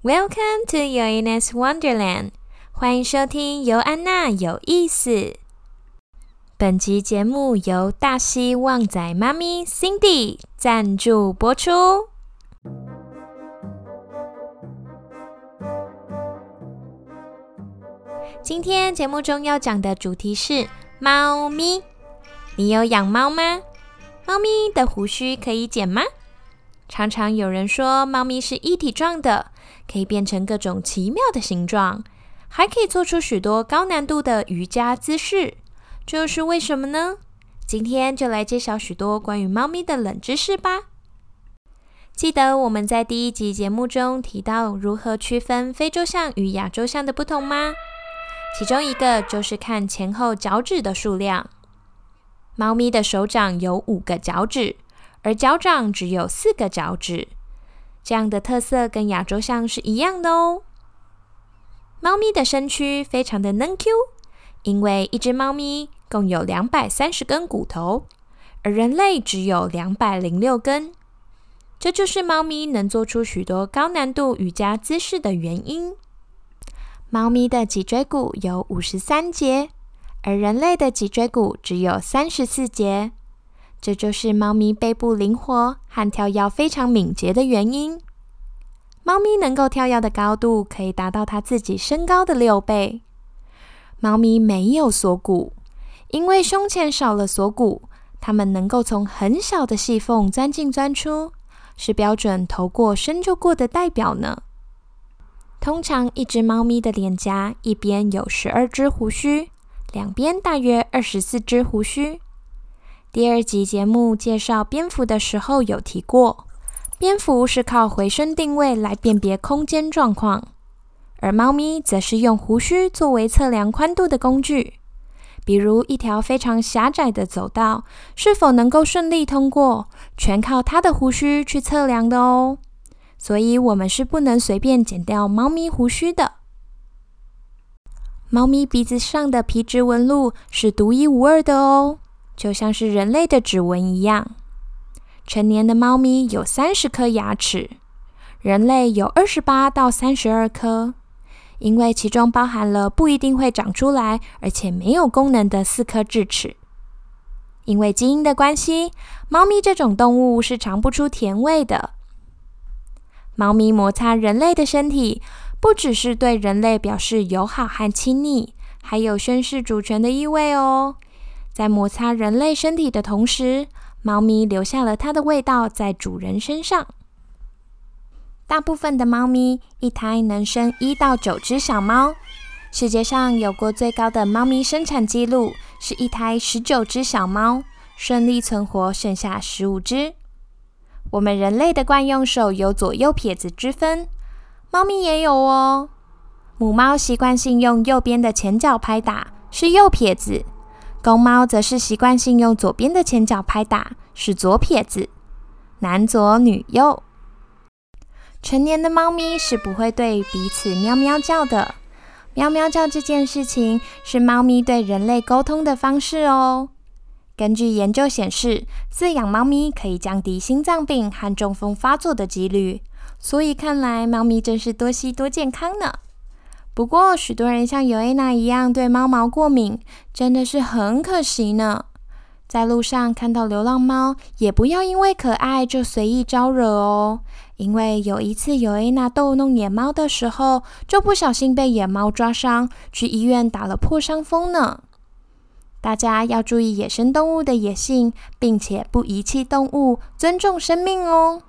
Welcome to Yoanna's Wonderland，欢迎收听尤安娜有意思。本集节目由大溪旺仔妈咪 Cindy 赞助播出。 今天节目中要讲的主题是猫咪。你有养猫吗？猫咪的胡须可以剪吗？常常有人说，猫咪是一体状的。可以变成各种奇妙的形状，还可以做出许多高难度的瑜伽姿势，这又是为什么呢？今天就来揭晓许多关于猫咪的冷知识吧。记得我们在第一集节目中提到如何区分非洲象与亚洲象的不同吗？其中一个就是看前后脚趾的数量。猫咪的手掌有五个脚趾，而脚掌只有四个脚趾。这样的特色跟亚洲象是一样的哦。猫咪的身躯非常的嫩 Q，因为一只猫咪共有两百三十根骨头，而人类只有两百零六根。这就是猫咪能做出许多高难度瑜伽姿势的原因。猫咪的脊椎骨有五十三节，而人类的脊椎骨只有三十四节。这就是猫咪背部灵活和跳跃非常敏捷的原因。猫咪能够跳跃的高度可以达到它自己身高的六倍。猫咪没有锁骨，因为胸前少了锁骨，它们能够从很小的细缝钻进钻出，是标准头过身就过的代表呢。通常，一只猫咪的脸颊一边有十二只胡须，两边大约二十四只胡须。第二集节目介绍蝙蝠的时候有提过，蝙蝠是靠回声定位来辨别空间状况，而猫咪则是用胡须作为测量宽度的工具。比如一条非常狭窄的走道是否能够顺利通过，全靠它的胡须去测量的哦。所以，我们是不能随便剪掉猫咪胡须的。猫咪鼻子上的皮质纹路是独一无二的哦。就像是人类的指纹一样，成年的猫咪有三十颗牙齿，人类有二十八到三十二颗，因为其中包含了不一定会长出来，而且没有功能的四颗智齿。因为基因的关系，猫咪这种动物是尝不出甜味的。猫咪摩擦人类的身体，不只是对人类表示友好和亲昵，还有宣示主权的意味哦。在摩擦人类身体的同时，猫咪留下了它的味道在主人身上。大部分的猫咪一胎能生一到九只小猫。世界上有过最高的猫咪生产记录是一胎十九只小猫，顺利存活剩下十五只。我们人类的惯用手有左右撇子之分，猫咪也有哦。母猫习惯性用右边的前脚拍打，是右撇子。公猫则是习惯性用左边的前脚拍打，是左撇子，男左女右。成年的猫咪是不会对彼此喵喵叫的，喵喵叫这件事情是猫咪对人类沟通的方式哦。根据研究显示，饲养猫咪可以降低心脏病和中风发作的几率，所以看来猫咪真是多吸多健康呢。不过，许多人像尤安娜一样对猫毛过敏，真的是很可惜呢。在路上看到流浪猫，也不要因为可爱就随意招惹哦。因为有一次尤安娜逗弄野猫的时候，就不小心被野猫抓伤，去医院打了破伤风呢。大家要注意野生动物的野性，并且不遗弃动物，尊重生命哦。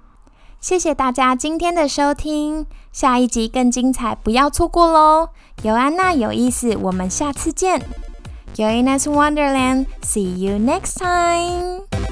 谢谢大家今天的收听，下一集更精彩，不要错过喽！尤安娜有意思，我们下次见。Join us Wonderland，see you next time。